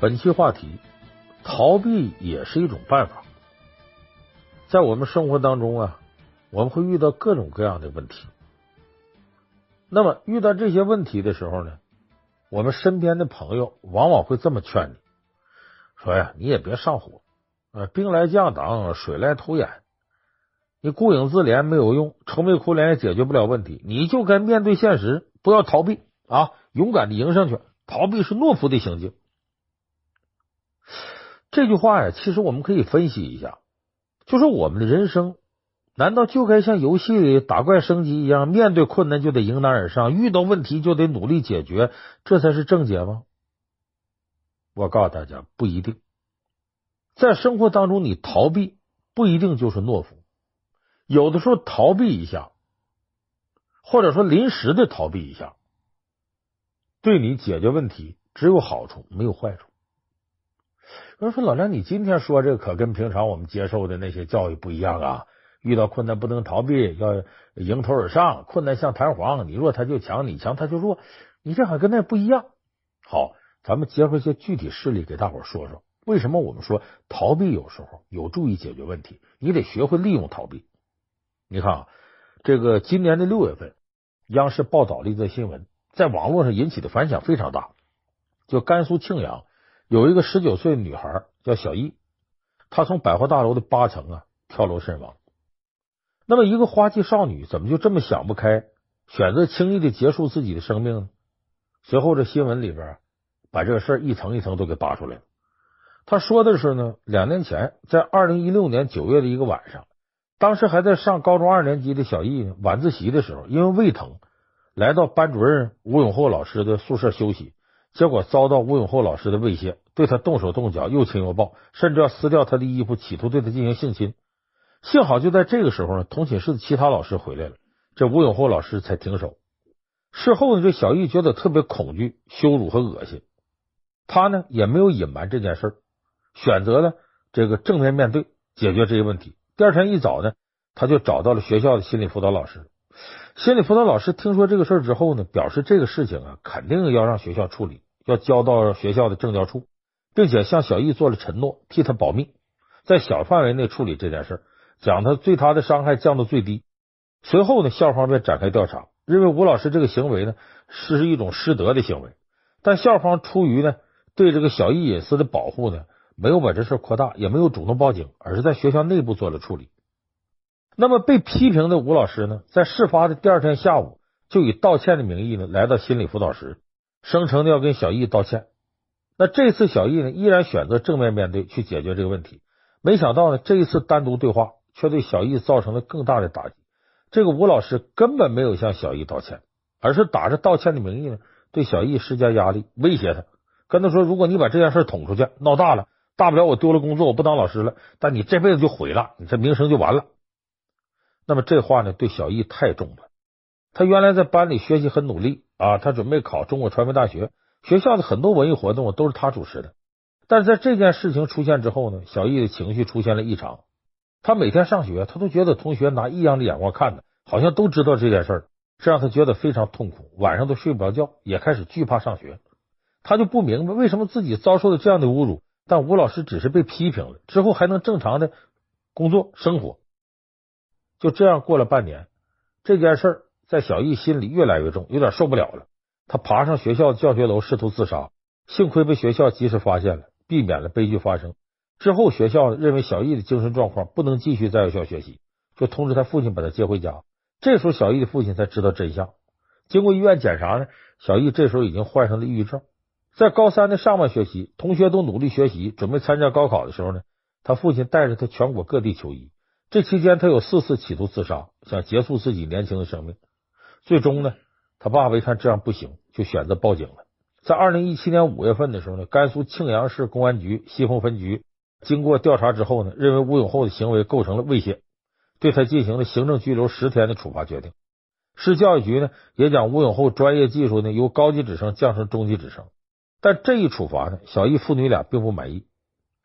本期话题：逃避也是一种办法。在我们生活当中啊，我们会遇到各种各样的问题。那么遇到这些问题的时候呢，我们身边的朋友往往会这么劝你说呀：“你也别上火，呃，兵来将挡，水来土掩。你顾影自怜没有用，愁眉苦脸也解决不了问题。你就该面对现实，不要逃避啊，勇敢的迎上去。逃避是懦夫的行径。”这句话呀，其实我们可以分析一下，就是我们的人生，难道就该像游戏里打怪升级一样，面对困难就得迎难而上，遇到问题就得努力解决，这才是正解吗？我告诉大家，不一定。在生活当中，你逃避不一定就是懦夫，有的时候逃避一下，或者说临时的逃避一下，对你解决问题只有好处，没有坏处。有人说：“老梁，你今天说这个可跟平常我们接受的那些教育不一样啊！遇到困难不能逃避，要迎头而上。困难像弹簧，你弱他就强，你强他就弱。你这好像跟那不一样。”好，咱们结合一些具体事例给大伙说说，为什么我们说逃避有时候有助于解决问题？你得学会利用逃避。你看啊，这个今年的六月份，央视报道了一则新闻，在网络上引起的反响非常大，就甘肃庆阳。有一个十九岁的女孩叫小艺，她从百货大楼的八层啊跳楼身亡。那么，一个花季少女怎么就这么想不开，选择轻易的结束自己的生命呢？随后，这新闻里边把这个事儿一层一层都给扒出来了。他说的是呢，两年前，在二零一六年九月的一个晚上，当时还在上高中二年级的小艺呢，晚自习的时候，因为胃疼，来到班主任吴永厚老师的宿舍休息。结果遭到吴永厚老师的威胁，对他动手动脚，又亲又抱，甚至要撕掉他的衣服，企图对他进行性侵。幸好就在这个时候呢，同寝室的其他老师回来了，这吴永厚老师才停手。事后呢，这小玉觉得特别恐惧、羞辱和恶心，他呢也没有隐瞒这件事，选择了这个正面面对，解决这些问题。第二天一早呢，他就找到了学校的心理辅导老师。心理辅导老师听说这个事儿之后呢，表示这个事情啊，肯定要让学校处理，要交到学校的政教处，并且向小艺做了承诺，替他保密，在小范围内处理这件事儿，将他对他的伤害降到最低。随后呢，校方便展开调查，认为吴老师这个行为呢是一种失德的行为，但校方出于呢对这个小艺隐私的保护呢，没有把这事扩大，也没有主动报警，而是在学校内部做了处理。那么被批评的吴老师呢，在事发的第二天下午，就以道歉的名义呢，来到心理辅导室，声称要跟小艺道歉。那这次小艺呢，依然选择正面面对去解决这个问题。没想到呢，这一次单独对话却对小艺造成了更大的打击。这个吴老师根本没有向小艺道歉，而是打着道歉的名义呢，对小艺施加压力，威胁他，跟他说：“如果你把这件事捅出去，闹大了，大不了我丢了工作，我不当老师了，但你这辈子就毁了，你这名声就完了。”那么这话呢，对小艺太重了。他原来在班里学习很努力啊，他准备考中国传媒大学，学校的很多文艺活动都是他主持的。但是在这件事情出现之后呢，小艺的情绪出现了异常。他每天上学，他都觉得同学拿异样的眼光看他，好像都知道这件事儿，这让他觉得非常痛苦，晚上都睡不着觉，也开始惧怕上学。他就不明白为什么自己遭受了这样的侮辱，但吴老师只是被批评了之后还能正常的工作生活。就这样过了半年，这件事儿在小艺心里越来越重，有点受不了了。他爬上学校的教学楼试图自杀，幸亏被学校及时发现了，避免了悲剧发生。之后学校认为小艺的精神状况不能继续在学校学习，就通知他父亲把他接回家。这时候小艺的父亲才知道真相。经过医院检查呢，小艺这时候已经患上了抑郁症。在高三的上半学期，同学都努力学习，准备参加高考的时候呢，他父亲带着他全国各地求医。这期间，他有四次企图自杀，想结束自己年轻的生命。最终呢，他爸爸一看这样不行，就选择报警了。在二零一七年五月份的时候呢，甘肃庆阳市公安局西峰分局经过调查之后呢，认为吴永厚的行为构成了威胁，对他进行了行政拘留十天的处罚决定。市教育局呢，也将吴永厚专业技术呢由高级职称降成中级职称。但这一处罚呢，小艺父女俩并不满意。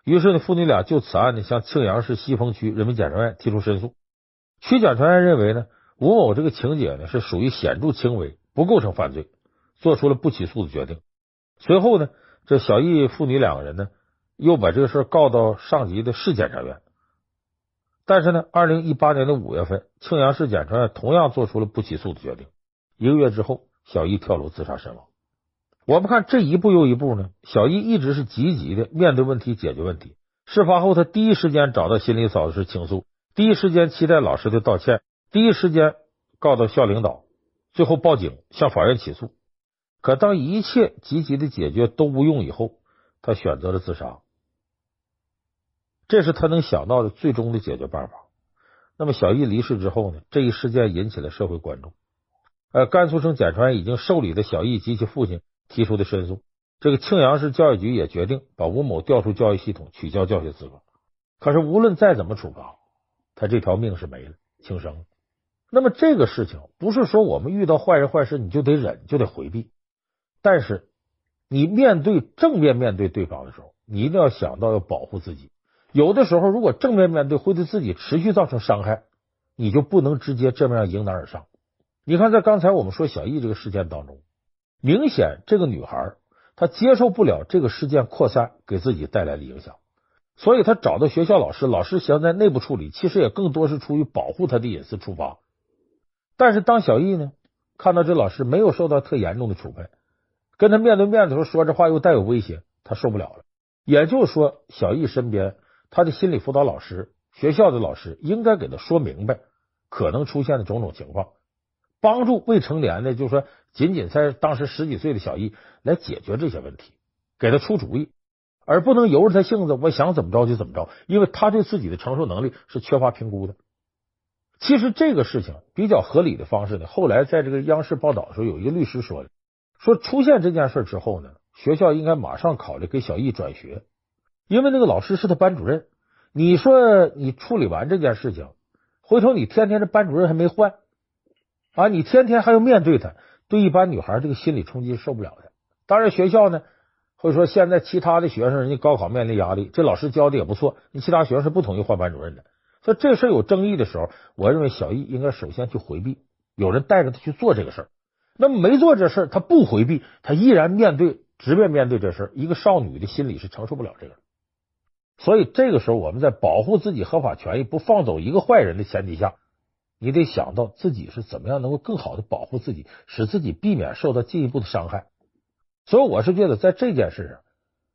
于是呢，父女俩就此案呢向庆阳市西峰区人民检察院提出申诉。区检察院认为呢，吴某这个情节呢是属于显著轻微，不构成犯罪，做出了不起诉的决定。随后呢，这小易父女两个人呢，又把这个事告到上级的市检察院。但是呢，二零一八年的五月份，庆阳市检察院同样做出了不起诉的决定。一个月之后，小易跳楼自杀身亡。我们看这一步又一步呢，小易一直是积极的面对问题、解决问题。事发后，他第一时间找到心理导师倾诉，第一时间期待老师的道歉，第一时间告到校领导，最后报警向法院起诉。可当一切积极的解决都无用以后，他选择了自杀。这是他能想到的最终的解决办法。那么，小易离世之后呢？这一事件引起了社会关注。呃，甘肃省检察院已经受理了小易及其父亲。提出的申诉，这个庆阳市教育局也决定把吴某调出教育系统，取消教学资格。可是无论再怎么处罚，他这条命是没了，轻生。那么这个事情不是说我们遇到坏人坏事你就得忍，就得回避。但是你面对正面面对对方的时候，你一定要想到要保护自己。有的时候如果正面面对会对自己持续造成伤害，你就不能直接这么样迎难而上。你看，在刚才我们说小易这个事件当中。明显，这个女孩她接受不了这个事件扩散给自己带来的影响，所以她找到学校老师，老师想在内部处理，其实也更多是出于保护她的隐私出发。但是当小易呢看到这老师没有受到特严重的处分，跟他面对面的时候说这话又带有威胁，他受不了了。也就是说，小易身边他的心理辅导老师、学校的老师应该给他说明白可能出现的种种情况。帮助未成年的，就是说，仅仅在当时十几岁的小易来解决这些问题，给他出主意，而不能由着他性子，我想怎么着就怎么着，因为他对自己的承受能力是缺乏评估的。其实这个事情比较合理的方式呢，后来在这个央视报道的时候，有一个律师说的，说出现这件事之后呢，学校应该马上考虑给小易转学，因为那个老师是他班主任。你说你处理完这件事情，回头你天天这班主任还没换。啊，你天天还要面对他，对一般女孩这个心理冲击受不了的。当然，学校呢会说，现在其他的学生人家高考面临压力，这老师教的也不错，你其他学生是不同意换班主任的。所以这事有争议的时候，我认为小易应该首先去回避，有人带着他去做这个事儿。那么没做这事儿，他不回避，他依然面对，直面面对这事儿。一个少女的心理是承受不了这个。所以这个时候，我们在保护自己合法权益、不放走一个坏人的前提下。你得想到自己是怎么样能够更好的保护自己，使自己避免受到进一步的伤害。所以我是觉得，在这件事上，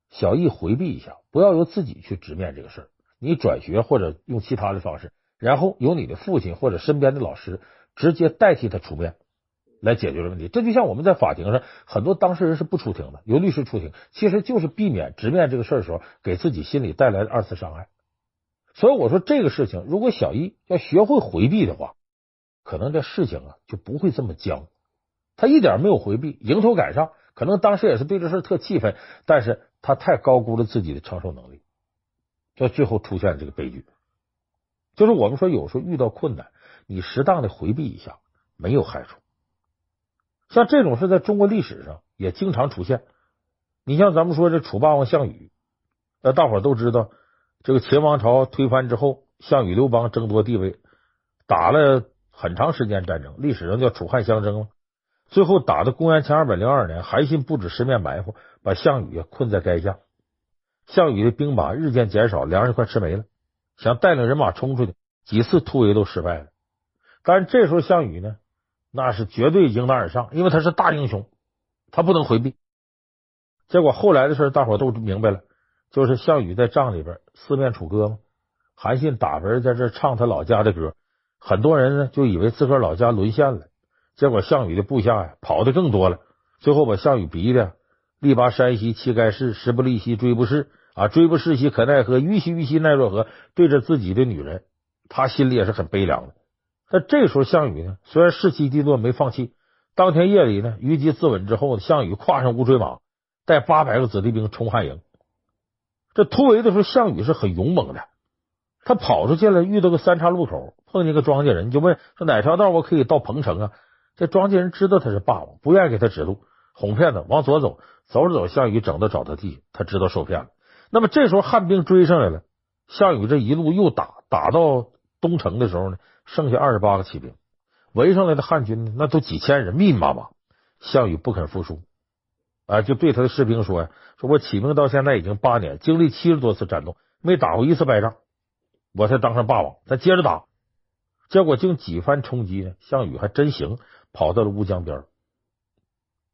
小易回避一下，不要由自己去直面这个事儿，你转学或者用其他的方式，然后由你的父亲或者身边的老师直接代替他出面来解决这问题。这就像我们在法庭上，很多当事人是不出庭的，由律师出庭，其实就是避免直面这个事儿的时候给自己心理带来的二次伤害。所以我说这个事情，如果小易要学会回避的话，可能这事情啊就不会这么僵，他一点没有回避，迎头赶上。可能当时也是对这事特气愤，但是他太高估了自己的承受能力，这最后出现了这个悲剧。就是我们说，有时候遇到困难，你适当的回避一下没有害处。像这种事在中国历史上也经常出现。你像咱们说这楚霸王项羽，那大伙都知道，这个秦王朝推翻之后，项羽、刘邦争夺地位，打了。很长时间战争，历史上叫楚汉相争了。最后打到公元前二百零二年，韩信不止十面埋伏，把项羽困在垓下。项羽的兵马日渐减少，粮食快吃没了，想带领人马冲出去，几次突围都失败了。但是这时候项羽呢，那是绝对迎难而上，因为他是大英雄，他不能回避。结果后来的事大伙都明白了，就是项羽在帐里边四面楚歌嘛，韩信打人在这唱他老家的歌。很多人呢就以为自个儿老家沦陷了，结果项羽的部下呀跑的更多了，最后把项羽逼的力拔山兮气盖世，时不利兮骓不逝啊，騅不逝兮可奈何，虞兮虞兮奈若何？对着自己的女人，他心里也是很悲凉的。但这时候项羽呢，虽然士气低落，没放弃。当天夜里呢，虞姬自刎之后，项羽跨上乌骓马，带八百个子弟兵冲汉营。这突围的时候，项羽是很勇猛的。他跑出去了，遇到个三岔路口，碰见个庄稼人，就问说哪条道我可以到彭城啊？这庄稼人知道他是霸王，不愿意给他指路，哄骗他往左走，走着走，项羽整的沼泽地，他知道受骗了。那么这时候汉兵追上来了，项羽这一路又打，打到东城的时候呢，剩下二十八个骑兵，围上来的汉军呢，那都几千人，密密麻麻。项羽不肯服输，啊，就对他的士兵说呀：“说我起兵到现在已经八年，经历七十多次战斗，没打过一次败仗，我才当上霸王。咱接着打。”结果经几番冲击呢，项羽还真行，跑到了乌江边。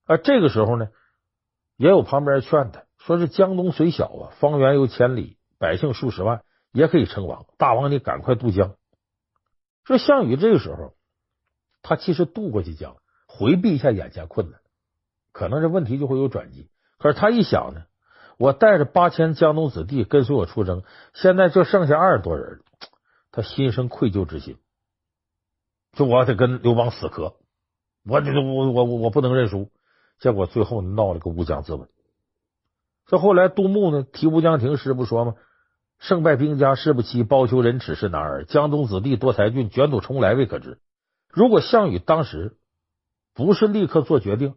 啊，这个时候呢，也有旁边劝他，说是江东虽小啊，方圆有千里，百姓数十万，也可以称王。大王，你赶快渡江。说项羽这个时候，他其实渡过去江，回避一下眼前困难，可能这问题就会有转机。可是他一想呢，我带着八千江东子弟跟随我出征，现在就剩下二十多人，他心生愧疚之心。就我得跟刘邦死磕，我这我我我我不能认输，结果最后闹了个乌江自刎。这后来杜牧呢题乌江亭诗不说吗？胜败兵家事不期，包求人耻是男儿。江东子弟多才俊，卷土重来未可知。如果项羽当时不是立刻做决定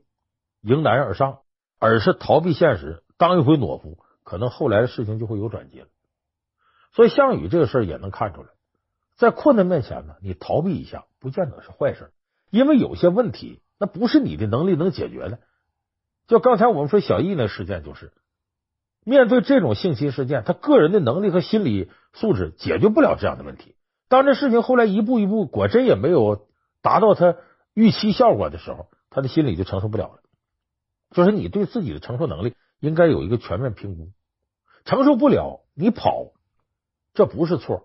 迎难而上，而是逃避现实，当一回懦夫，可能后来的事情就会有转机了。所以项羽这个事儿也能看出来。在困难面前呢，你逃避一下不见得是坏事，因为有些问题那不是你的能力能解决的。就刚才我们说小易那事件，就是面对这种性侵事件，他个人的能力和心理素质解决不了这样的问题。当这事情后来一步一步果真也没有达到他预期效果的时候，他的心理就承受不了了。就是你对自己的承受能力应该有一个全面评估，承受不了你跑，这不是错。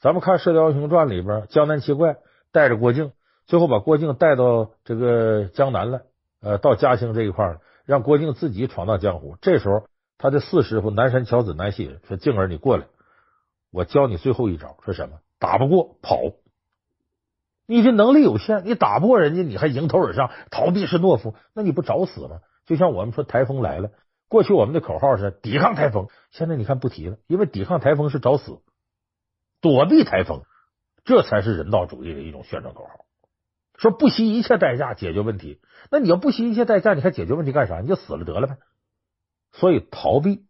咱们看《射雕英雄传》里边，江南七怪带着郭靖，最后把郭靖带到这个江南了，呃，到嘉兴这一块，让郭靖自己闯荡江湖。这时候，他的四师傅南山乔子南西人说：“静儿，你过来，我教你最后一招，说什么？打不过跑。你的能力有限，你打不过人家，你还迎头而上，逃避是懦夫，那你不找死吗？就像我们说台风来了，过去我们的口号是抵抗台风，现在你看不提了，因为抵抗台风是找死。”躲避台风，这才是人道主义的一种宣传口号。说不惜一切代价解决问题，那你要不惜一切代价，你还解决问题干啥？你就死了得了呗。所以逃避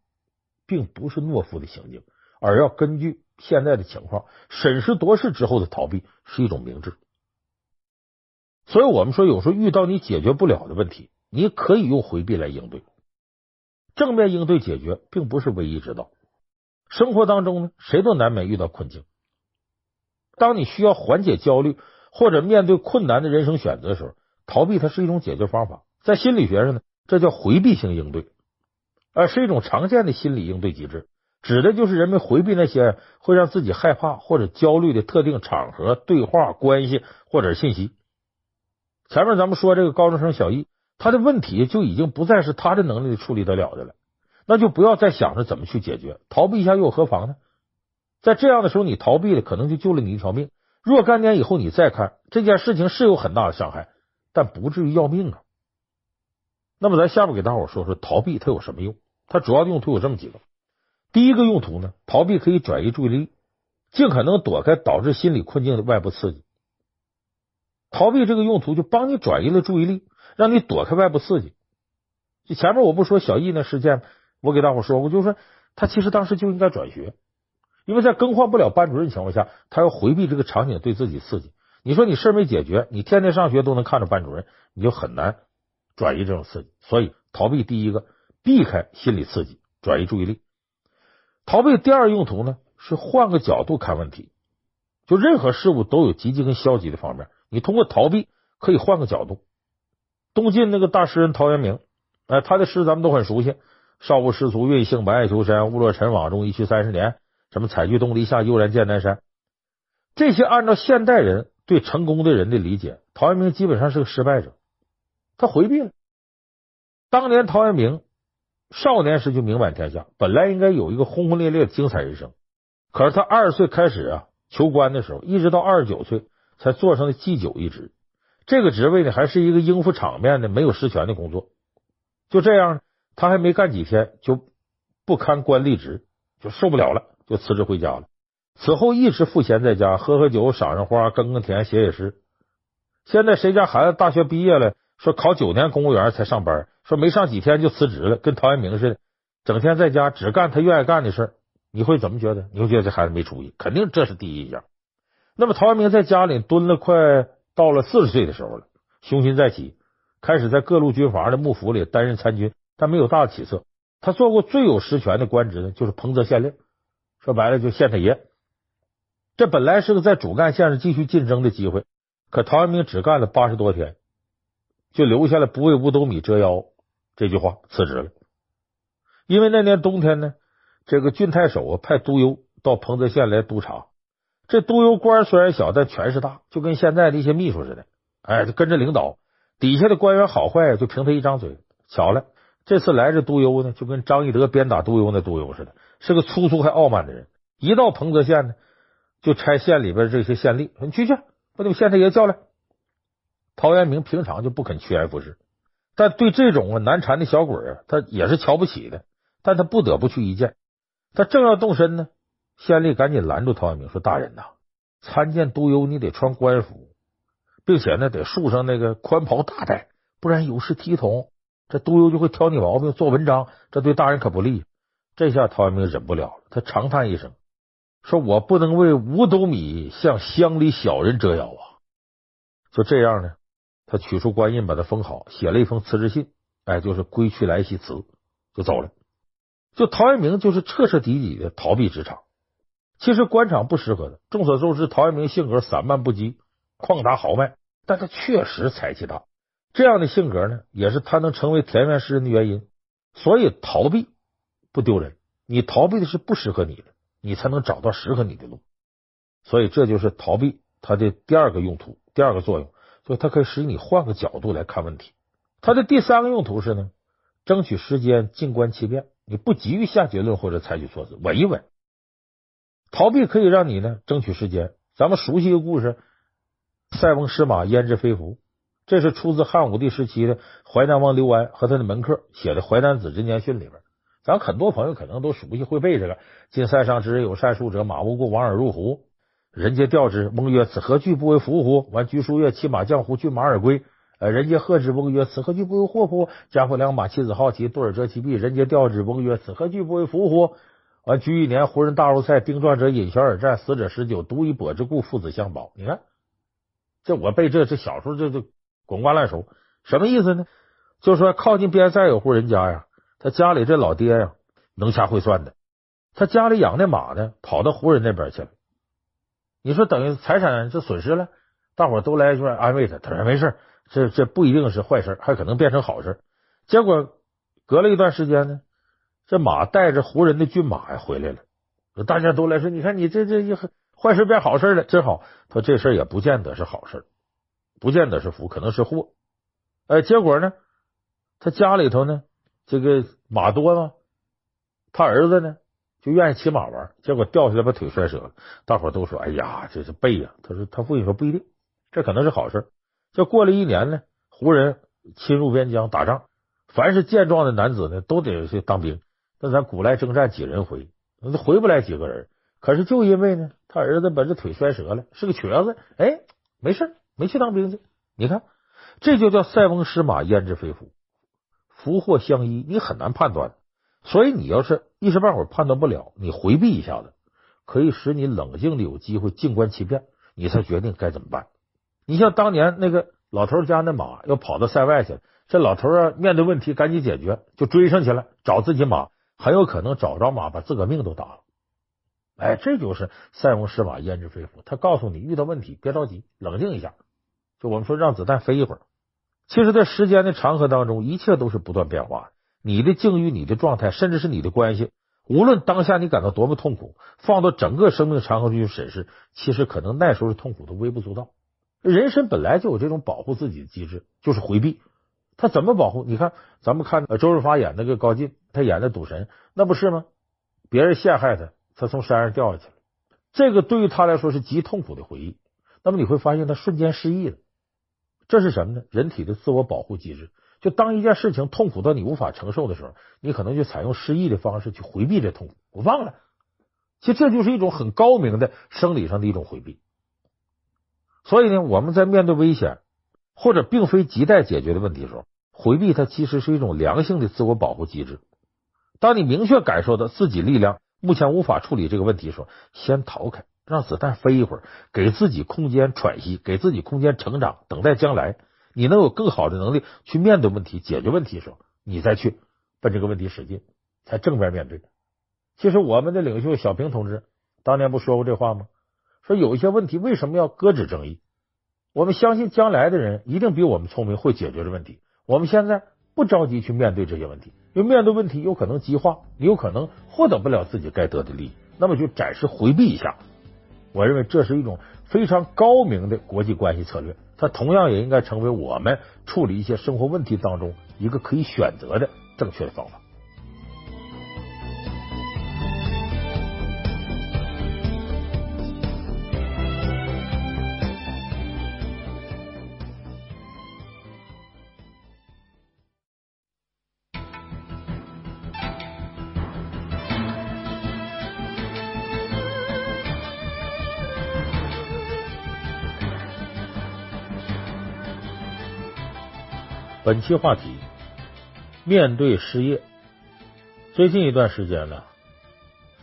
并不是懦夫的行径，而要根据现在的情况审时度势之后的逃避是一种明智。所以我们说，有时候遇到你解决不了的问题，你可以用回避来应对，正面应对解决并不是唯一之道。生活当中呢，谁都难免遇到困境。当你需要缓解焦虑或者面对困难的人生选择的时候，逃避它是一种解决方法。在心理学上呢，这叫回避性应对，而是一种常见的心理应对机制，指的就是人们回避那些会让自己害怕或者焦虑的特定场合、对话、关系或者信息。前面咱们说这个高中生小易，他的问题就已经不再是他的能力处理得了的了。那就不要再想着怎么去解决，逃避一下又有何妨呢？在这样的时候，你逃避了，可能就救了你一条命。若干年以后，你再看这件事情是有很大的伤害，但不至于要命啊。那么，咱下面给大伙说说逃避它有什么用？它主要用途有这么几个。第一个用途呢，逃避可以转移注意力，尽可能躲开导致心理困境的外部刺激。逃避这个用途就帮你转移了注意力，让你躲开外部刺激。就前面我不说小易那事件。我给大伙说过，就是说他其实当时就应该转学，因为在更换不了班主任情况下，他要回避这个场景对自己刺激。你说你事没解决，你天天上学都能看着班主任，你就很难转移这种刺激。所以逃避第一个，避开心理刺激，转移注意力。逃避第二用途呢，是换个角度看问题。就任何事物都有积极跟消极的方面，你通过逃避可以换个角度。东晋那个大诗人陶渊明，哎，他的诗咱们都很熟悉。少不识俗，韵性不爱求山。误落尘网中，一去三十年。什么采菊东篱下，悠然见南山。这些按照现代人对成功的人的理解，陶渊明基本上是个失败者。他回避了。当年陶渊明少年时就名满天下，本来应该有一个轰轰烈烈的精彩人生。可是他二十岁开始啊求官的时候，一直到二十九岁才坐上了祭酒一职。这个职位呢，还是一个应付场面的、没有实权的工作。就这样。他还没干几天，就不堪官吏职，就受不了了，就辞职回家了。此后一直赋闲在家，喝喝酒，赏赏花，耕耕田，写写诗。现在谁家孩子大学毕业了，说考九年公务员才上班，说没上几天就辞职了，跟陶渊明似的，整天在家只干他愿意干的事。你会怎么觉得？你会觉得这孩子没出息？肯定这是第一印象。那么陶渊明在家里蹲了快到了四十岁的时候了，雄心再起，开始在各路军阀的幕府里担任参军。但没有大的起色。他做过最有实权的官职呢，就是彭泽县令，说白了就县太爷。这本来是个在主干线上继续竞争的机会，可陶渊明只干了八十多天，就留下了“不为五斗米折腰”这句话，辞职了。因为那年冬天呢，这个郡太守啊派督邮到彭泽县来督察。这督邮官虽然小，但权势大，就跟现在的一些秘书似的。哎，就跟着领导，底下的官员好坏就凭他一张嘴。巧了，这次来这督邮呢，就跟张翼德鞭打督邮那督邮似的，是个粗俗还傲慢的人。一到彭泽县呢，就拆县里边这些县吏说：“你去去，把你们县太爷叫来。”陶渊明平常就不肯趋炎附势，但对这种啊难缠的小鬼啊，他也是瞧不起的。但他不得不去一见。他正要动身呢。县吏赶紧拦住陶渊明，说：“大人呐，参见督邮，你得穿官服，并且呢，得束上那个宽袍大带，不然有失体统。这督邮就会挑你毛病，做文章，这对大人可不利。”这下陶渊明忍不了了，他长叹一声，说：“我不能为五斗米向乡里小人折腰啊！”就这样呢，他取出官印，把他封好，写了一封辞职信，哎，就是归去来兮辞，就走了。就陶渊明就是彻彻底底的逃避职场。其实官场不适合他。众所周知，陶渊明性格散漫不羁、旷达豪迈，但他确实才气大。这样的性格呢，也是他能成为田园诗人的原因。所以逃避不丢人，你逃避的是不适合你的，你才能找到适合你的路。所以这就是逃避它的第二个用途，第二个作用，所以它可以使你换个角度来看问题。它的第三个用途是呢，争取时间，静观其变，你不急于下结论或者采取措施，稳一稳。逃避可以让你呢争取时间。咱们熟悉一个故事：塞翁失马，焉知非福。这是出自汉武帝时期的淮南王刘安和他的门客写的《淮南子人间训》里边。咱很多朋友可能都熟悉，会背这个：“今塞上之人有善术者，马无故往而入胡？人皆吊之，翁曰：‘此何惧不为福乎？’完，居书曰：‘骑马将胡？骏马而归。’呃，人皆贺之，翁曰：‘此何惧不为祸乎？’贾府良马，妻子好骑，度尔折其臂。人皆吊之，翁曰：‘此何惧不为福乎？’完，居一年，胡人大入塞，丁壮者饮，小而战，死者十九，独以跛之故，父子相保。你看，这我背这这小时候这就滚瓜烂熟，什么意思呢？就说靠近边塞有户人家呀，他家里这老爹呀能掐会算的，他家里养的马呢跑到胡人那边去了，你说等于财产就损失了，大伙都来一块安慰他，他说没事，这这不一定是坏事，还可能变成好事。结果隔了一段时间呢。这马带着胡人的骏马呀回来了，大家都来说：“你看你这这一坏事变好事了，真好。”他说：“这事也不见得是好事，不见得是福，可能是祸。”哎，结果呢，他家里头呢，这个马多吗？他儿子呢就愿意骑马玩，结果掉下来把腿摔折了。大伙都说：“哎呀，这是背呀！”他说：“他父亲说不一定，这可能是好事。”就过了一年呢，胡人侵入边疆打仗，凡是健壮的男子呢，都得去当兵。那咱古来征战几人回？那回不来几个人。可是就因为呢，他儿子把这腿摔折了，是个瘸子。哎，没事，没去当兵去。你看，这就叫塞翁失马，焉知非福？福祸相依，你很难判断。所以你要是一时半会儿判断不了，你回避一下子，可以使你冷静的有机会静观其变，你才决定该怎么办。你像当年那个老头家那马要跑到塞外去了，这老头啊面对问题赶紧解决，就追上去了，找自己马。很有可能找着马，把自个命都搭了。哎，这就是塞翁失马，焉知非福。他告诉你，遇到问题别着急，冷静一下。就我们说，让子弹飞一会儿。其实，在时间的长河当中，一切都是不断变化。你的境遇、你的状态，甚至是你的关系，无论当下你感到多么痛苦，放到整个生命长河中去审视，其实可能那时候的痛苦都微不足道。人生本来就有这种保护自己的机制，就是回避。他怎么保护？你看，咱们看周润发演那个高进，他演的赌神，那不是吗？别人陷害他，他从山上掉下去了。这个对于他来说是极痛苦的回忆。那么你会发现，他瞬间失忆了。这是什么呢？人体的自我保护机制。就当一件事情痛苦到你无法承受的时候，你可能就采用失忆的方式去回避这痛苦。我忘了。其实这就是一种很高明的生理上的一种回避。所以呢，我们在面对危险。或者并非亟待解决的问题的时候，回避它其实是一种良性的自我保护机制。当你明确感受到自己力量目前无法处理这个问题的时候，先逃开，让子弹飞一会儿，给自己空间喘息，给自己空间成长，等待将来你能有更好的能力去面对问题、解决问题的时候，你再去奔这个问题使劲，才正面面对。其实我们的领袖小平同志当年不说过这话吗？说有一些问题为什么要搁置争议？我们相信将来的人一定比我们聪明，会解决这问题。我们现在不着急去面对这些问题，因为面对问题有可能激化，你有可能获得不了自己该得的利益，那么就暂时回避一下。我认为这是一种非常高明的国际关系策略，它同样也应该成为我们处理一些生活问题当中一个可以选择的正确的方法。本期话题：面对失业。最近一段时间呢，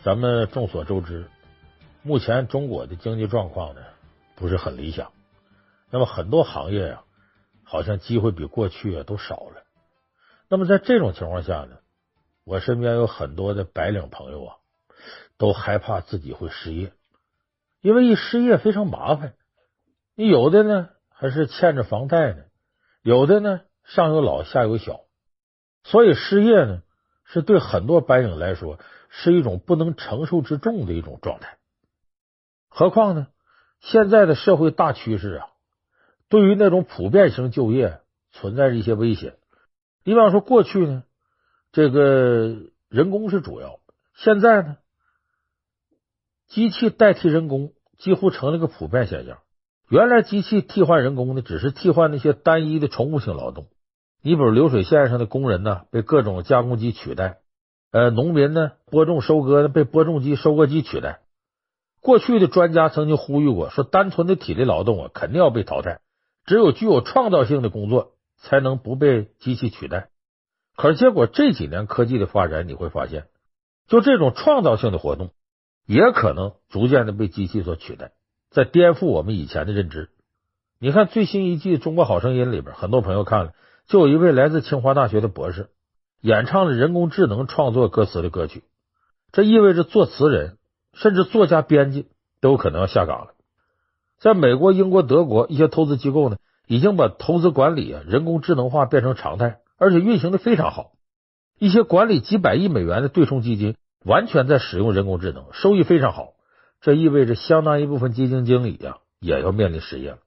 咱们众所周知，目前中国的经济状况呢不是很理想。那么很多行业呀，好像机会比过去啊都少了。那么在这种情况下呢，我身边有很多的白领朋友啊，都害怕自己会失业，因为一失业非常麻烦。你有的呢还是欠着房贷呢，有的呢。上有老下有小，所以失业呢，是对很多白领来说是一种不能承受之重的一种状态。何况呢，现在的社会大趋势啊，对于那种普遍性就业存在着一些威胁。你比方说，过去呢，这个人工是主要，现在呢，机器代替人工几乎成了个普遍现象。原来机器替换人工呢，只是替换那些单一的重复性劳动。你比如流水线上的工人呢，被各种加工机取代；呃，农民呢，播种收割呢，被播种机、收割机取代。过去的专家曾经呼吁过，说单纯的体力劳动啊，肯定要被淘汰，只有具有创造性的工作才能不被机器取代。可是结果这几年科技的发展，你会发现，就这种创造性的活动，也可能逐渐的被机器所取代，在颠覆我们以前的认知。你看最新一季《中国好声音》里边，很多朋友看了。就有一位来自清华大学的博士演唱了人工智能创作歌词的歌曲，这意味着作词人甚至作家、编辑都有可能要下岗了。在美国、英国、德国一些投资机构呢，已经把投资管理啊人工智能化变成常态，而且运行的非常好。一些管理几百亿美元的对冲基金完全在使用人工智能，收益非常好。这意味着相当一部分基金经理呀也要面临失业了。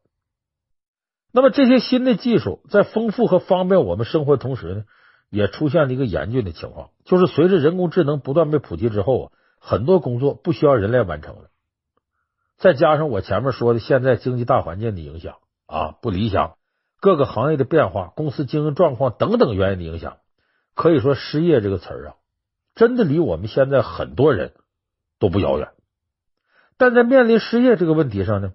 那么这些新的技术在丰富和方便我们生活的同时呢，也出现了一个严峻的情况，就是随着人工智能不断被普及之后啊，很多工作不需要人来完成了。再加上我前面说的现在经济大环境的影响啊，不理想，各个行业的变化、公司经营状况等等原因的影响，可以说失业这个词儿啊，真的离我们现在很多人都不遥远。但在面临失业这个问题上呢，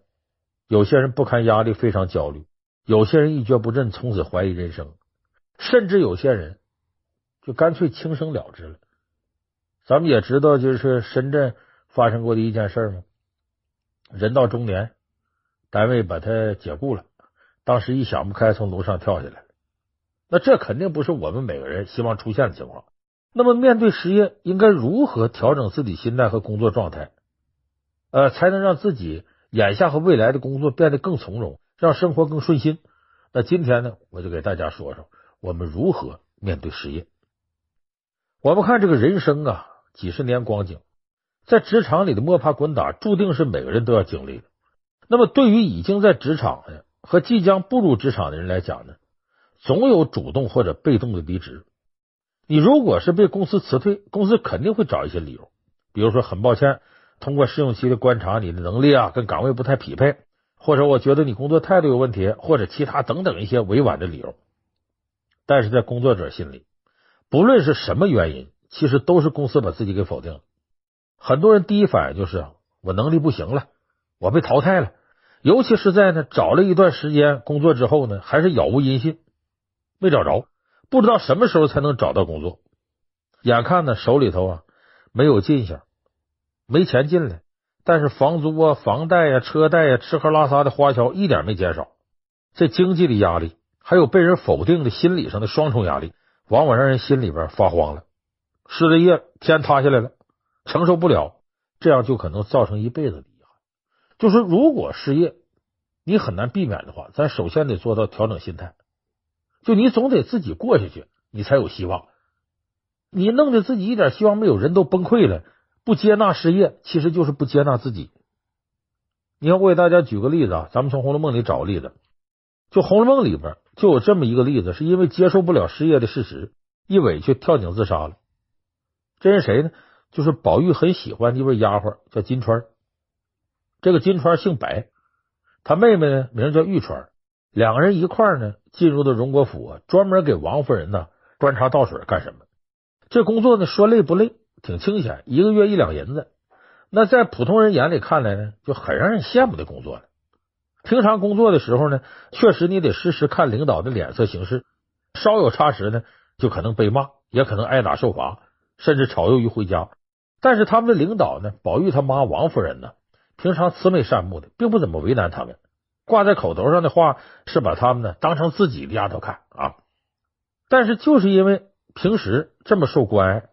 有些人不堪压力，非常焦虑。有些人一蹶不振，从此怀疑人生，甚至有些人就干脆轻生了之了。咱们也知道，就是深圳发生过的一件事嘛。人到中年，单位把他解雇了，当时一想不开，从楼上跳下来了。那这肯定不是我们每个人希望出现的情况。那么，面对失业，应该如何调整自己心态和工作状态？呃，才能让自己眼下和未来的工作变得更从容？让生活更顺心。那今天呢，我就给大家说说我们如何面对失业。我们看这个人生啊，几十年光景，在职场里的摸爬滚打，注定是每个人都要经历的。那么，对于已经在职场的和即将步入职场的人来讲呢，总有主动或者被动的离职。你如果是被公司辞退，公司肯定会找一些理由，比如说很抱歉，通过试用期的观察，你的能力啊跟岗位不太匹配。或者我觉得你工作态度有问题，或者其他等等一些委婉的理由，但是在工作者心里，不论是什么原因，其实都是公司把自己给否定了。很多人第一反应就是我能力不行了，我被淘汰了。尤其是在呢找了一段时间工作之后呢，还是杳无音信，没找着，不知道什么时候才能找到工作。眼看呢手里头啊没有进项，没钱进来。但是房租啊、房贷呀、车贷呀、吃喝拉撒的花销一点没减少，这经济的压力，还有被人否定的心理上的双重压力，往往让人心里边发慌了。失了业，天塌下来了，承受不了，这样就可能造成一辈子的遗憾。就是如果失业，你很难避免的话，咱首先得做到调整心态。就你总得自己过下去，你才有希望。你弄得自己一点希望没有，人都崩溃了，不接纳失业，其实就是不接纳自己。你看，我给大家举个例子啊，咱们从《红楼梦》里找个例子，就《红楼梦》里边就有这么一个例子，是因为接受不了失业的事实，一委屈跳井自杀了。这是谁呢？就是宝玉很喜欢的一位丫鬟，叫金釧。这个金釧姓白，他妹妹呢名叫玉釧，两个人一块儿呢进入的荣国府啊，专门给王夫人呢端茶倒水干什么？这工作呢，说累不累，挺清闲，一个月一两银子。那在普通人眼里看来呢，就很让人羡慕的工作了。平常工作的时候呢，确实你得时时看领导的脸色行事，稍有差池呢，就可能被骂，也可能挨打受罚，甚至炒鱿鱼回家。但是他们的领导呢，宝玉他妈王夫人呢，平常慈眉善目的，并不怎么为难他们。挂在口头上的话是把他们呢当成自己的丫头看啊。但是就是因为。平时这么受关爱，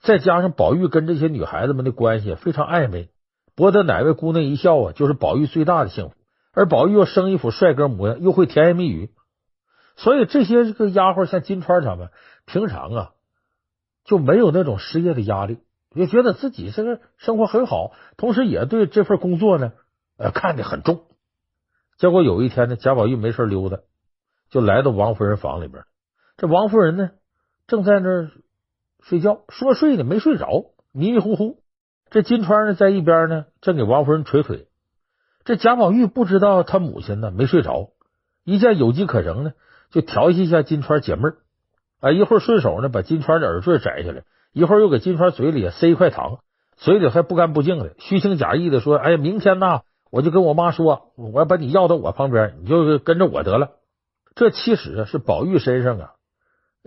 再加上宝玉跟这些女孩子们的关系非常暧昧，博得哪位姑娘一笑啊，就是宝玉最大的幸福。而宝玉又生一副帅哥模样，又会甜言蜜语，所以这些这个丫鬟像金钏儿他们，平常啊就没有那种失业的压力，也觉得自己这个生活很好，同时也对这份工作呢呃看得很重。结果有一天呢，贾宝玉没事溜达，就来到王夫人房里边，这王夫人呢。正在那儿睡觉，说睡呢没睡着，迷迷糊糊。这金釧呢在一边呢，正给王夫人捶腿。这贾宝玉不知道他母亲呢没睡着，一见有机可乘呢，就调戏一下金釧解闷儿。啊，一会儿顺手呢把金釧的耳坠摘下来，一会儿又给金釧嘴里塞一块糖，嘴里还不干不净的，虚情假意的说：“哎呀，明天呐，我就跟我妈说，我要把你要到我旁边，你就跟着我得了。”这其实是宝玉身上啊。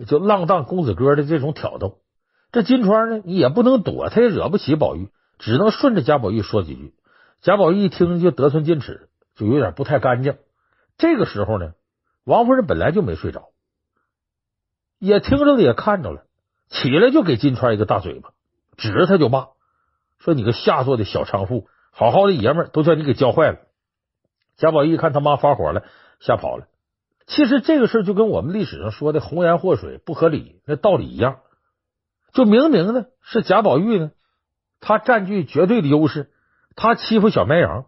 就浪荡公子哥的这种挑逗，这金釧呢，你也不能躲，他也惹不起宝玉，只能顺着贾宝玉说几句。贾宝玉一听就得寸进尺，就有点不太干净。这个时候呢，王夫人本来就没睡着，也听着了，也看着了，起来就给金釧一个大嘴巴，指着他就骂，说你个下作的小娼妇，好好的爷们儿都叫你给教坏了。贾宝玉一看他妈发火了，吓跑了。其实这个事就跟我们历史上说的“红颜祸水”不合理那道理一样，就明明呢是贾宝玉呢，他占据绝对的优势，他欺负小绵羊，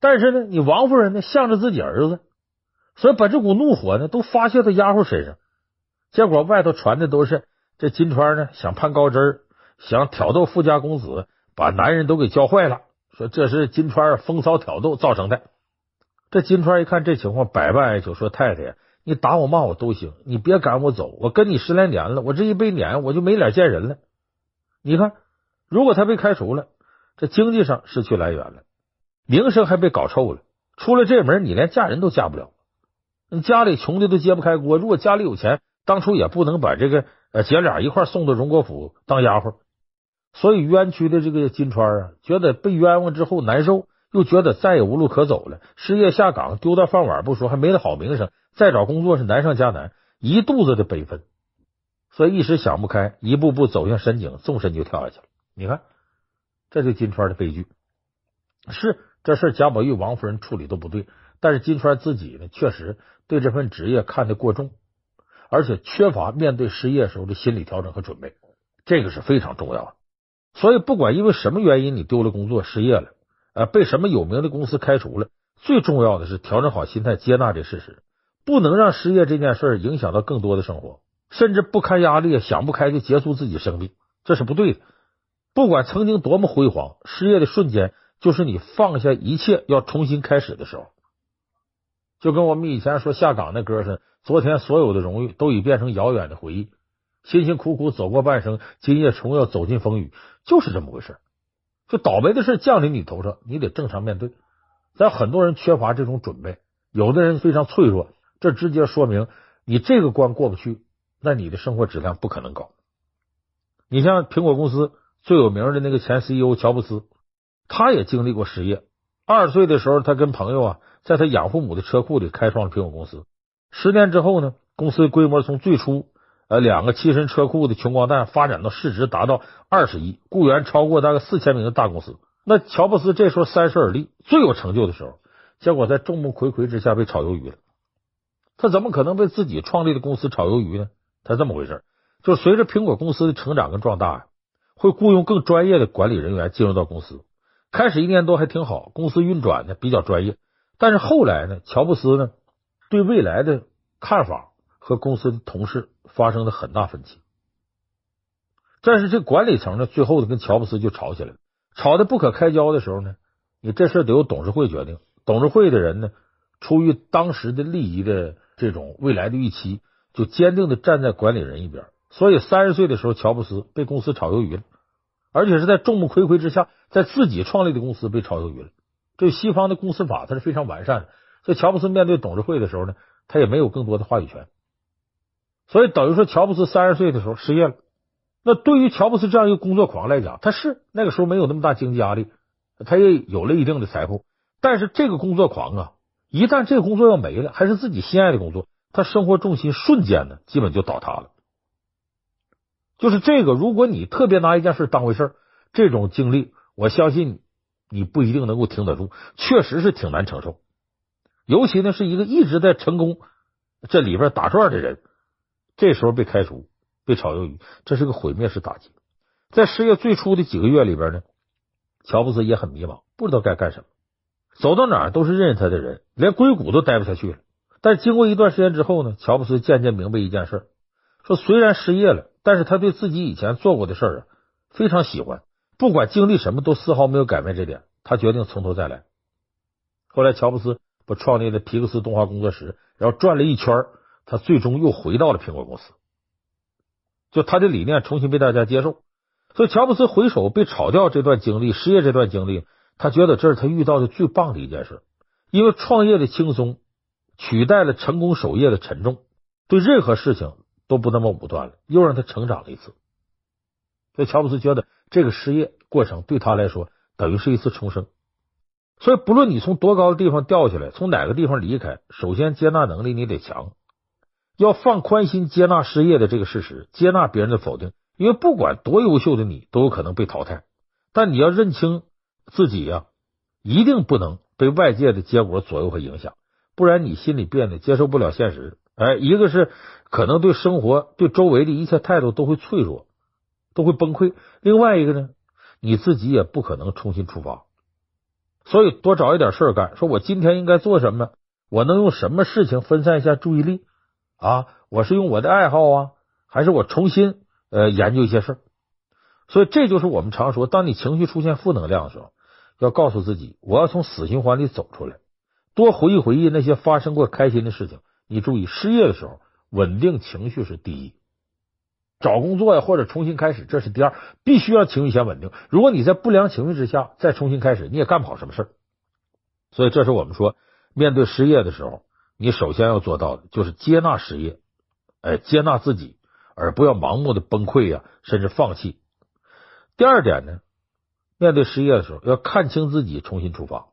但是呢，你王夫人呢向着自己儿子，所以把这股怒火呢都发泄到丫鬟身上，结果外头传的都是这金釧呢想攀高枝儿，想挑逗富家公子，把男人都给教坏了，说这是金釧风骚挑逗造成的。这金釧一看这情况，百般哀求说：“太太，你打我骂我都行，你别赶我走。我跟你十来年了，我这一被撵，我就没脸见人了。你看，如果他被开除了，这经济上失去来源了，名声还被搞臭了。出了这门，你连嫁人都嫁不了。你家里穷的都揭不开锅。如果家里有钱，当初也不能把这个呃姐俩一块送到荣国府当丫鬟。所以冤屈的这个金釧啊，觉得被冤枉之后难受。”又觉得再也无路可走了，失业下岗，丢掉饭碗不说，还没了好名声，再找工作是难上加难，一肚子的悲愤，所以一时想不开，一步步走向深井，纵身就跳下去了。你看，这就金川的悲剧。是这事，贾宝玉、王夫人处理都不对，但是金川自己呢，确实对这份职业看得过重，而且缺乏面对失业时候的心理调整和准备，这个是非常重要的。所以，不管因为什么原因你丢了工作、失业了。呃，被什么有名的公司开除了？最重要的是调整好心态，接纳这事实，不能让失业这件事影响到更多的生活，甚至不堪压力，想不开就结束自己生命，这是不对的。不管曾经多么辉煌，失业的瞬间就是你放下一切要重新开始的时候。就跟我们以前说下岗那歌似的，昨天所有的荣誉都已变成遥远的回忆，辛辛苦苦走过半生，今夜重要走进风雨，就是这么回事。就倒霉的事降临你头上，你得正常面对。咱很多人缺乏这种准备，有的人非常脆弱，这直接说明你这个关过不去，那你的生活质量不可能高。你像苹果公司最有名的那个前 CEO 乔布斯，他也经历过失业。二十岁的时候，他跟朋友啊，在他养父母的车库里开创了苹果公司。十年之后呢，公公司规模从最初呃两个栖身车库的穷光蛋，发展到市值达到二十亿，雇员超过大概四千名的大公司。那乔布斯这时候三十而立，最有成就的时候，结果在众目睽睽之下被炒鱿鱼了。他怎么可能被自己创立的公司炒鱿鱼呢？他这么回事，就随着苹果公司的成长跟壮大呀，会雇佣更专业的管理人员进入到公司。开始一年多还挺好，公司运转呢比较专业。但是后来呢，乔布斯呢对未来的看法和公司的同事发生了很大分歧。但是这管理层呢，最后呢跟乔布斯就吵起来了。吵得不可开交的时候呢，你这事得由董事会决定。董事会的人呢，出于当时的利益的这种未来的预期，就坚定的站在管理人一边。所以三十岁的时候，乔布斯被公司炒鱿鱼了，而且是在众目睽睽之下，在自己创立的公司被炒鱿鱼了。这西方的公司法它是非常完善的，所以乔布斯面对董事会的时候呢，他也没有更多的话语权。所以等于说，乔布斯三十岁的时候失业了。那对于乔布斯这样一个工作狂来讲，他是那个时候没有那么大经济压力，他也有了一定的财富。但是这个工作狂啊，一旦这个工作要没了，还是自己心爱的工作，他生活重心瞬间呢，基本就倒塌了。就是这个，如果你特别拿一件事当回事，这种经历，我相信你不一定能够挺得住，确实是挺难承受。尤其呢，是一个一直在成功这里边打转的人，这时候被开除。被炒鱿鱼，这是个毁灭式打击。在失业最初的几个月里边呢，乔布斯也很迷茫，不知道该干什么。走到哪儿都是认识他的人，连硅谷都待不下去了。但经过一段时间之后呢，乔布斯渐渐明白一件事：说虽然失业了，但是他对自己以前做过的事儿啊非常喜欢，不管经历什么都丝毫没有改变这点。他决定从头再来。后来，乔布斯不创立了皮克斯动画工作室，然后转了一圈，他最终又回到了苹果公司。就他的理念重新被大家接受，所以乔布斯回首被炒掉这段经历、失业这段经历，他觉得这是他遇到的最棒的一件事，因为创业的轻松取代了成功守业的沉重，对任何事情都不那么武断了，又让他成长了一次。所以乔布斯觉得这个失业过程对他来说等于是一次重生。所以不论你从多高的地方掉下来，从哪个地方离开，首先接纳能力你得强。要放宽心，接纳失业的这个事实，接纳别人的否定，因为不管多优秀的你都有可能被淘汰。但你要认清自己呀、一定不能被外界的结果左右和影响，不然你心里变得接受不了现实。哎，一个是可能对生活、对周围的一切态度都会脆弱，都会崩溃；另外一个呢，你自己也不可能重新出发。所以多找一点事儿干，说我今天应该做什么？我能用什么事情分散一下注意力？啊，我是用我的爱好啊，还是我重新呃研究一些事儿？所以这就是我们常说，当你情绪出现负能量的时候，要告诉自己，我要从死循环里走出来，多回忆回忆那些发生过开心的事情。你注意，失业的时候稳定情绪是第一，找工作呀或者重新开始这是第二，必须要情绪先稳定。如果你在不良情绪之下再重新开始，你也干不好什么事儿。所以这是我们说，面对失业的时候。你首先要做到的就是接纳失业，哎，接纳自己，而不要盲目的崩溃呀，甚至放弃。第二点呢，面对失业的时候，要看清自己，重新出发。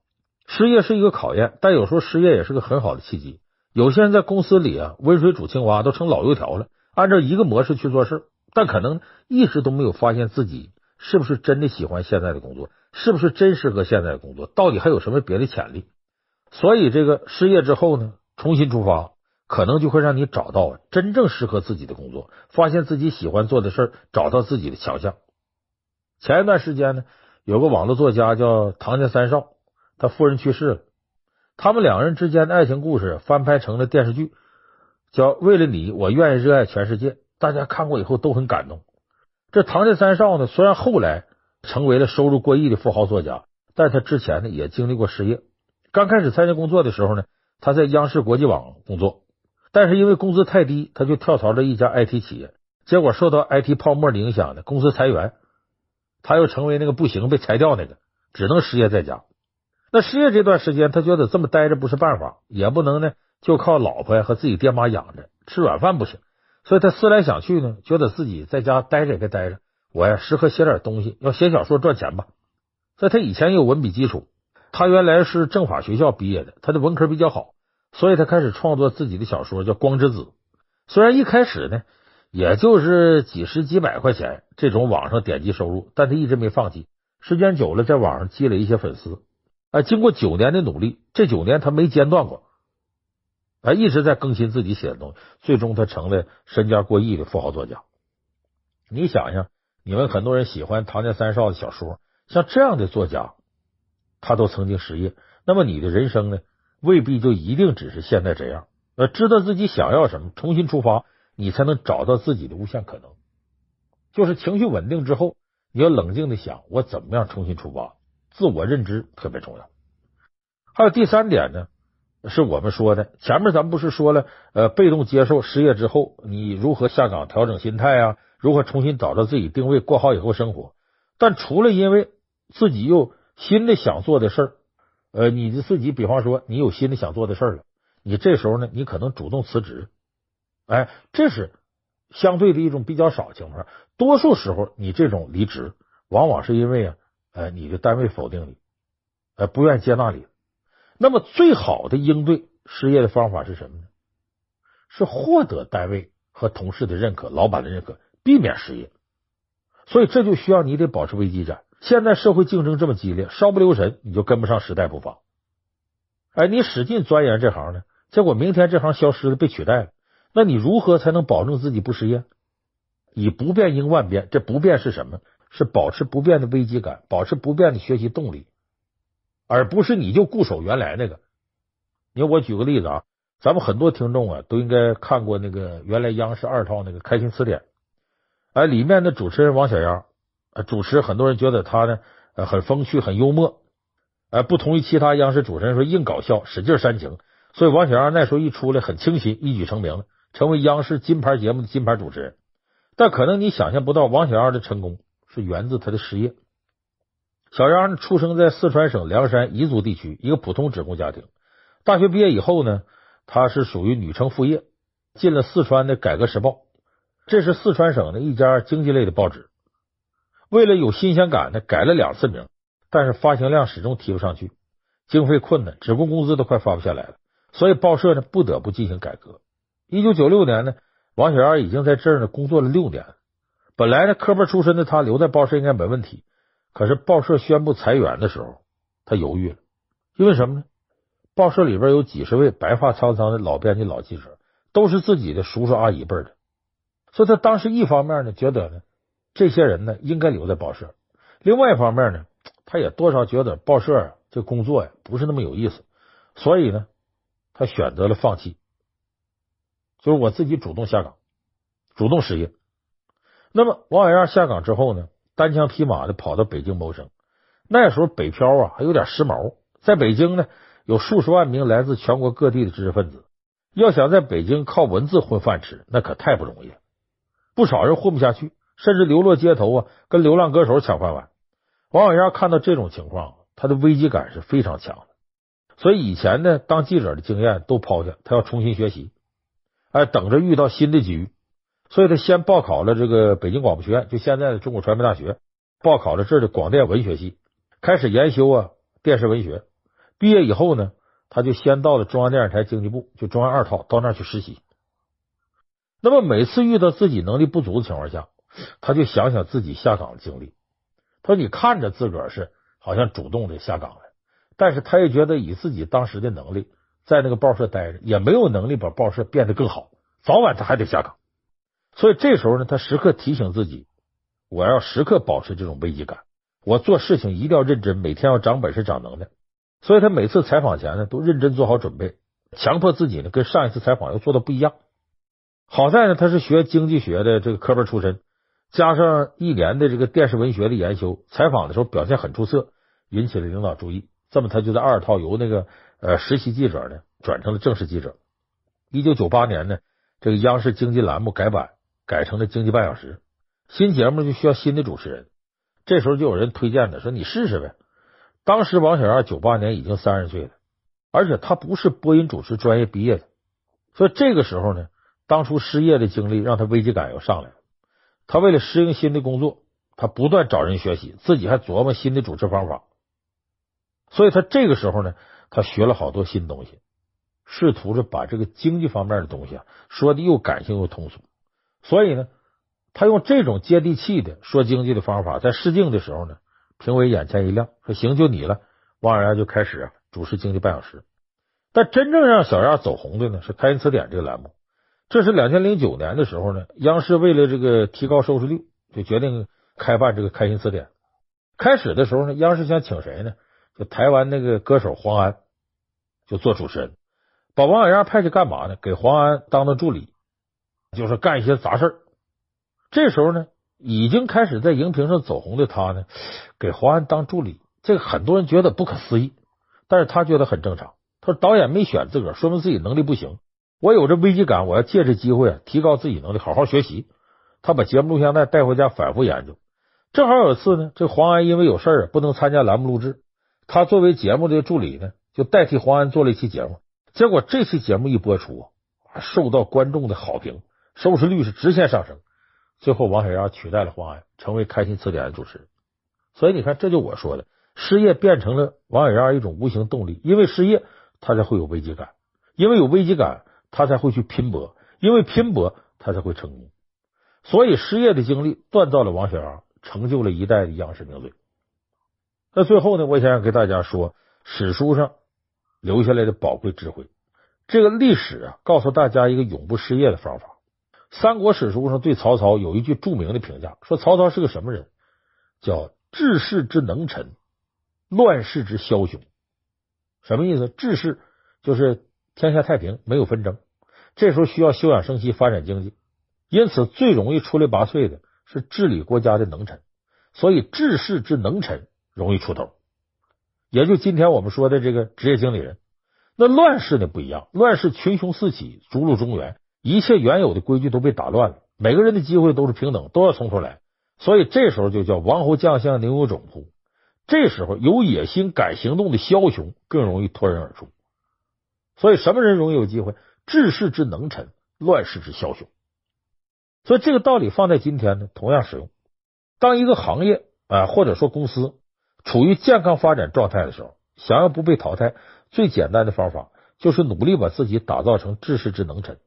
失业是一个考验，但有时候失业也是个很好的契机。有些人在公司里啊，温水煮青蛙，都成老油条了，按照一个模式去做事，但可能一直都没有发现自己是不是真的喜欢现在的工作，是不是真适合现在的工作，到底还有什么别的潜力。所以这个失业之后呢，重新出发，可能就会让你找到真正适合自己的工作，发现自己喜欢做的事儿，找到自己的强项。前一段时间呢，有个网络作家叫唐家三少，他夫人去世了，他们两人之间的爱情故事翻拍成了电视剧，叫《为了你，我愿意热爱全世界》。大家看过以后都很感动。这唐家三少呢，虽然后来成为了收入过亿的富豪作家，但他之前呢也经历过失业。刚开始参加工作的时候呢。他在央视国际网工作，但是因为工资太低，他就跳槽了一家 IT 企业。结果受到 IT 泡沫的影响呢，公司裁员，他又成为那个不行被裁掉那个，只能失业在家。那失业这段时间，他觉得这么待着不是办法，也不能呢就靠老婆呀和自己爹妈养着，吃软饭不行。所以他思来想去呢，觉得自己在家待着也该待着，我呀适合写点东西，要写小说赚钱吧。在他以前有文笔基础。他原来是政法学校毕业的，他的文科比较好，所以他开始创作自己的小说，叫《光之子》。虽然一开始呢，也就是几十几百块钱这种网上点击收入，但他一直没放弃。时间久了，在网上积累一些粉丝。啊，经过九年的努力，这九年他没间断过，啊，一直在更新自己写的东西。最终，他成了身家过亿的富豪作家。你想想，你们很多人喜欢唐家三少的小说，像这样的作家，他都曾经失业。那么，你的人生呢，未必就一定只是现在这样。呃，知道自己想要什么，重新出发，你才能找到自己的无限可能。就是情绪稳定之后，你要冷静的想，我怎么样重新出发。自我认知特别重要。还有第三点呢，是我们说的，前面咱们不是说了，呃，被动接受失业之后，你如何下岗调整心态啊？如何重新找到自己定位，过好以后生活？但除了因为自己又新的想做的事儿，呃，你的自己，比方说你有新的想做的事儿了，你这时候呢，你可能主动辞职，哎，这是相对的一种比较少情况。多数时候，你这种离职，往往是因为啊。呃，你的单位否定你，呃，不愿意接纳你。那么，最好的应对失业的方法是什么呢？是获得单位和同事的认可，老板的认可，避免失业。所以，这就需要你得保持危机感。现在社会竞争这么激烈，稍不留神你就跟不上时代步伐。哎，你使劲钻研这行呢，结果明天这行消失了，被取代了，那你如何才能保证自己不失业？以不变应万变，这不变是什么？是保持不变的危机感，保持不变的学习动力，而不是你就固守原来那个。你看，我举个例子啊，咱们很多听众啊都应该看过那个原来央视二套那个《开心词典》，哎，里面的主持人王小丫，主持很多人觉得他呢很风趣、很幽默，哎，不同于其他央视主持人说硬搞笑、使劲煽情，所以王小丫那时候一出来很清新，一举成名了，成为央视金牌节目的金牌主持人。但可能你想象不到王小丫的成功。是源自他的失业。小丫，出生在四川省凉山彝族地区一个普通职工家庭。大学毕业以后呢，他是属于女承父业，进了四川的《改革时报》，这是四川省的一家经济类的报纸。为了有新鲜感呢，改了两次名，但是发行量始终提不上去，经费困难，职工工资都快发不下来了，所以报社呢不得不进行改革。一九九六年呢，王小丫已经在这儿呢工作了六年。本来呢，科班出身的他留在报社应该没问题。可是报社宣布裁员的时候，他犹豫了，因为什么呢？报社里边有几十位白发苍苍的老编辑、老记者，都是自己的叔叔阿姨辈的，所以他当时一方面呢觉得呢，这些人呢应该留在报社；另外一方面呢，他也多少觉得报社这工作呀不是那么有意思，所以呢，他选择了放弃，就是我自己主动下岗，主动失业。那么王小丫下岗之后呢，单枪匹马的跑到北京谋生。那时候北漂啊还有点时髦，在北京呢有数十万名来自全国各地的知识分子，要想在北京靠文字混饭吃，那可太不容易了。不少人混不下去，甚至流落街头啊，跟流浪歌手抢饭碗。王小丫看到这种情况，他的危机感是非常强的，所以以前呢当记者的经验都抛下，他要重新学习，哎，等着遇到新的机遇。所以他先报考了这个北京广播学院，就现在的中国传媒大学，报考了这儿的广电文学系，开始研修啊电视文学。毕业以后呢，他就先到了中央电视台经济部，就中央二套，到那儿去实习。那么每次遇到自己能力不足的情况下，他就想想自己下岗的经历。他说：“你看着自个儿是好像主动的下岗了，但是他也觉得以自己当时的能力，在那个报社待着也没有能力把报社变得更好，早晚他还得下岗。”所以这时候呢，他时刻提醒自己，我要时刻保持这种危机感。我做事情一定要认真，每天要长本事、长能耐。所以他每次采访前呢，都认真做好准备，强迫自己呢跟上一次采访要做的不一样。好在呢，他是学经济学的这个科班出身，加上一年的这个电视文学的研修，采访的时候表现很出色，引起了领导注意。这么他就在二套由那个呃实习记者呢转成了正式记者。一九九八年呢，这个央视经济栏目改版。改成了经济半小时，新节目就需要新的主持人。这时候就有人推荐的，说你试试呗。当时王小丫九八年已经三十岁了，而且他不是播音主持专业毕业的，所以这个时候呢，当初失业的经历让他危机感又上来了。他为了适应新的工作，他不断找人学习，自己还琢磨新的主持方法。所以他这个时候呢，他学了好多新东西，试图着把这个经济方面的东西啊说的又感性又通俗。所以呢，他用这种接地气的说经济的方法，在试镜的时候呢，评委眼前一亮，说行，就你了。王小丫就开始啊主持经济半小时。但真正让小丫走红的呢，是《开心词典》这个栏目。这是两千零九年的时候呢，央视为了这个提高收视率，就决定开办这个《开心词典》。开始的时候呢，央视想请谁呢？就台湾那个歌手黄安，就做主持人，把王小丫派去干嘛呢？给黄安当当助理，就是干一些杂事。这时候呢，已经开始在荧屏上走红的他呢，给黄安当助理，这个很多人觉得不可思议，但是他觉得很正常。他说导演没选自个儿，说明自己能力不行。我有这危机感，我要借这机会啊，提高自己能力，好好学习。他把节目录像带带回家反复研究。正好有一次呢，这黄安因为有事儿不能参加栏目录制，他作为节目的助理呢，就代替黄安做了一期节目。结果这期节目一播出啊，受到观众的好评，收视率是直线上升。最后王小丫取代了黄安，成为《开心词典》的主持人。所以你看，这就我说的，失业变成了王小丫一种无形动力，因为失业，他才会有危机感，因为有危机感。他才会去拼搏，因为拼搏他才会成功。所以失业的经历锻造了王小丫，成就了一代的央视名嘴。那最后呢，我想给大家说史书上留下来的宝贵智慧。这个历史啊，告诉大家一个永不失业的方法。三国史书上对曹操有一句著名的评价，说曹操是个什么人？叫治世之能臣，乱世之枭雄。什么意思？治世就是。天下太平，没有纷争，这时候需要休养生息，发展经济，因此最容易出类拔萃的是治理国家的能臣，所以治世之能臣容易出头，也就今天我们说的这个职业经理人。那乱世呢不一样，乱世群雄四起，逐鹿中原，一切原有的规矩都被打乱了，每个人的机会都是平等，都要从头来，所以这时候就叫王侯将相宁有种乎？这时候有野心、敢行动的枭雄更容易脱颖而出。所以，什么人容易有机会？治世之能臣，乱世之枭雄。所以，这个道理放在今天呢，同样适用。当一个行业啊，或者说公司处于健康发展状态的时候，想要不被淘汰，最简单的方法就是努力把自己打造成治世之能臣。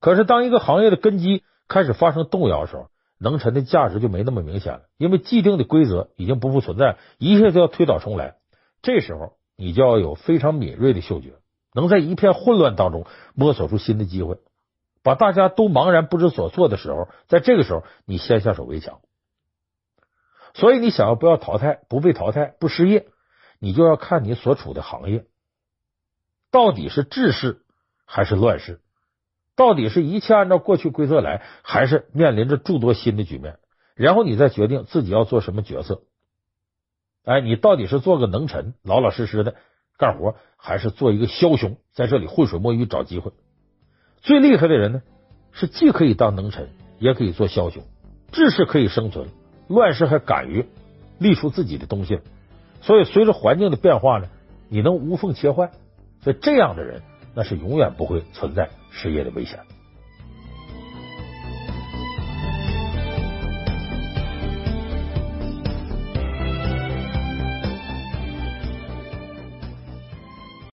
可是，当一个行业的根基开始发生动摇的时候，能臣的价值就没那么明显了，因为既定的规则已经不复存在，一切都要推倒重来。这时候，你就要有非常敏锐的嗅觉。能在一片混乱当中摸索出新的机会，把大家都茫然不知所措的时候，在这个时候你先下手为强。所以你想要不要淘汰、不被淘汰、不失业，你就要看你所处的行业到底是治世还是乱世，到底是一切按照过去规则来，还是面临着诸多新的局面，然后你再决定自己要做什么角色。哎，你到底是做个能臣，老老实实的。干活还是做一个枭雄，在这里浑水摸鱼找机会。最厉害的人呢，是既可以当能臣，也可以做枭雄，治世可以生存，乱世还敢于立出自己的东西。所以，随着环境的变化呢，你能无缝切换。所以，这样的人那是永远不会存在失业的危险。